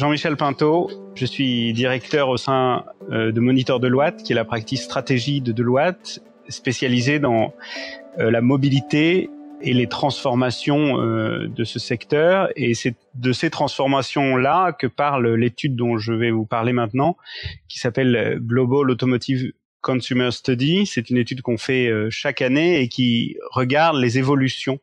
Jean-Michel Pinto, je suis directeur au sein euh, de Monitor Deloitte, qui est la pratique stratégie de Deloitte, spécialisée dans euh, la mobilité et les transformations euh, de ce secteur. Et c'est de ces transformations-là que parle l'étude dont je vais vous parler maintenant, qui s'appelle Global Automotive Consumer Study. C'est une étude qu'on fait chaque année et qui regarde les évolutions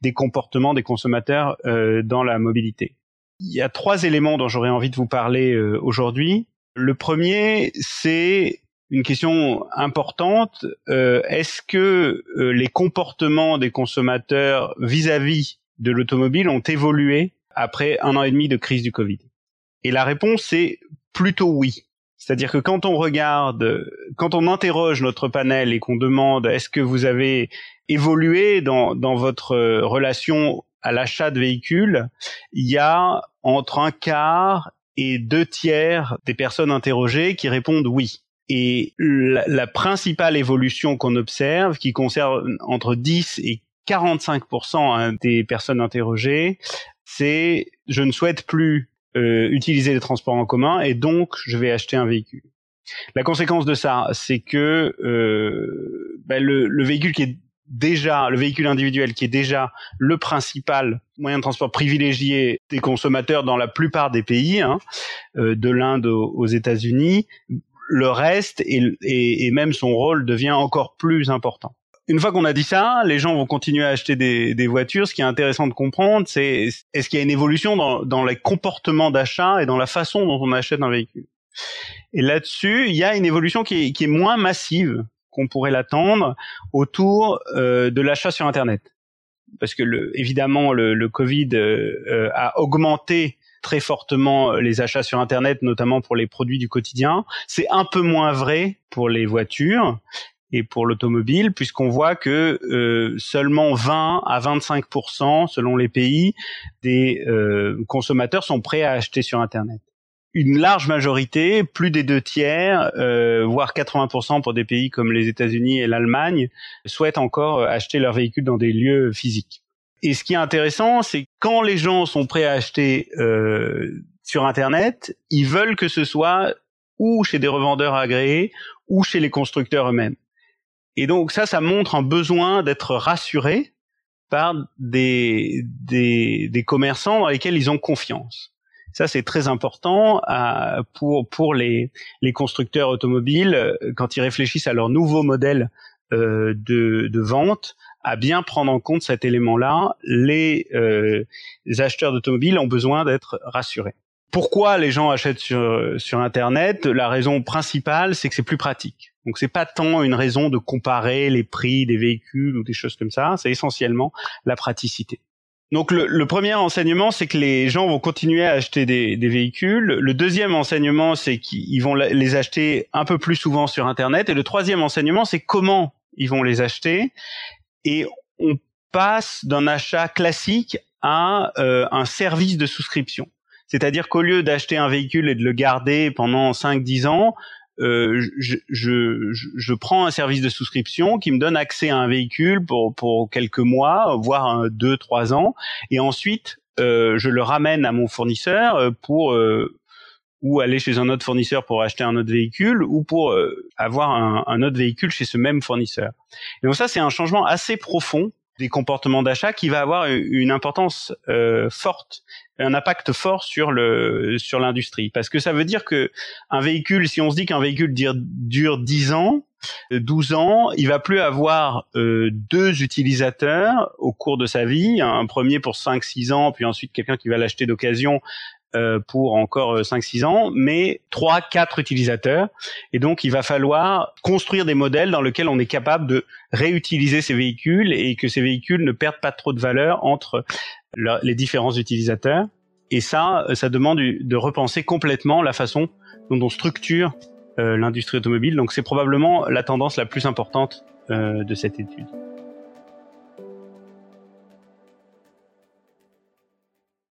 des comportements des consommateurs dans la mobilité. Il y a trois éléments dont j'aurais envie de vous parler aujourd'hui. Le premier, c'est une question importante. Euh, est-ce que euh, les comportements des consommateurs vis-à-vis de l'automobile ont évolué après un an et demi de crise du Covid? Et la réponse est plutôt oui. C'est-à-dire que quand on regarde, quand on interroge notre panel et qu'on demande est-ce que vous avez évolué dans, dans votre relation à l'achat de véhicules, il y a entre un quart et deux tiers des personnes interrogées qui répondent oui. Et la, principale évolution qu'on observe, qui concerne entre 10 et 45% hein, des personnes interrogées, c'est je ne souhaite plus euh, utiliser les transports en commun et donc je vais acheter un véhicule. La conséquence de ça, c'est que euh, le, le, véhicule qui est déjà le véhicule individuel qui est déjà le principal moyen de transport privilégié des consommateurs dans la plupart des pays, hein, euh, de l'Inde aux États-Unis, le reste et, même son rôle devient encore plus important. Une fois qu'on a dit ça, les gens vont continuer à acheter des, voitures. Ce qui est intéressant de comprendre, c'est est-ce qu'il y a une évolution dans, les comportements d'achat et dans la façon dont on achète un véhicule? Et là-dessus, il y a une évolution qui est, moins massive qu'on pourrait l'attendre autour euh, de l'achat sur Internet. Parce que le, évidemment, le, Covid euh, euh, a augmenté très fortement les achats sur Internet, notamment pour les produits du quotidien. C'est un peu moins vrai pour les voitures et pour l'automobile, puisqu'on voit que seulement 20 à 25% selon les pays, des consommateurs sont prêts à acheter sur Internet. Une large majorité, plus des deux tiers, voire 80% pour des pays comme les États-Unis et l'Allemagne, souhaitent encore acheter leur véhicule dans des lieux physiques. Et ce qui est intéressant, c'est quand les gens sont prêts à acheter euh, sur Internet, ils veulent que ce soit ou chez des revendeurs agréés ou chez les constructeurs eux-mêmes. Et donc ça, ça montre un besoin d'être rassuré par des, des, des, commerçants dans lesquels ils ont confiance. Ça, c'est très important euh, pour, pour les, constructeurs automobiles euh, quand ils réfléchissent à leur nouveau modèle euh, de, vente à bien prendre en compte cet élément-là. Les, acheteurs d'automobiles ont besoin d'être rassurés. Pourquoi les gens achètent sur, sur Internet? La raison principale, c'est que c'est plus pratique. Donc c'est pas tant une raison de comparer les prix des véhicules ou des choses comme ça, c'est essentiellement la praticité. Donc le, premier enseignement, c'est que les gens vont continuer à acheter des, des véhicules. Le deuxième enseignement, c'est qu'ils vont les acheter un peu plus souvent sur Internet. Et le troisième enseignement, c'est comment ils vont les acheter et on passe d'un achat classique à euh, un service de souscription. C'est-à-dire qu'au lieu d'acheter un véhicule et de le garder pendant 5-10 ans, euh, je, je, je, prends un service de souscription qui me donne accès à un véhicule pour, pour quelques mois, voire 2-3 ans, et ensuite euh, je le ramène à mon fournisseur euh, pour euh, ou aller chez un autre fournisseur pour acheter un autre véhicule ou pour euh, avoir un, un, autre véhicule chez ce même fournisseur. Et donc ça, c'est un changement assez profond des comportements d'achat qui va avoir une importance euh, forte, un impact fort sur le sur l'industrie, parce que ça veut dire que un véhicule, si on se dit qu'un véhicule dure, dure 10 ans, 12 ans, il va plus avoir euh, deux utilisateurs au cours de sa vie, un premier pour 5-6 ans, puis ensuite quelqu'un qui va l'acheter d'occasion euh, pour encore 5-6 euh, ans, mais 3-4 utilisateurs. Et donc, il va falloir construire des modèles dans lesquels on est capable de réutiliser ces véhicules et que ces véhicules ne perdent pas trop de valeur entre les différents utilisateurs. Et ça, ça demande de repenser complètement la façon dont on structure euh, l'industrie automobile. Donc, c'est probablement la tendance la plus importante de cette étude.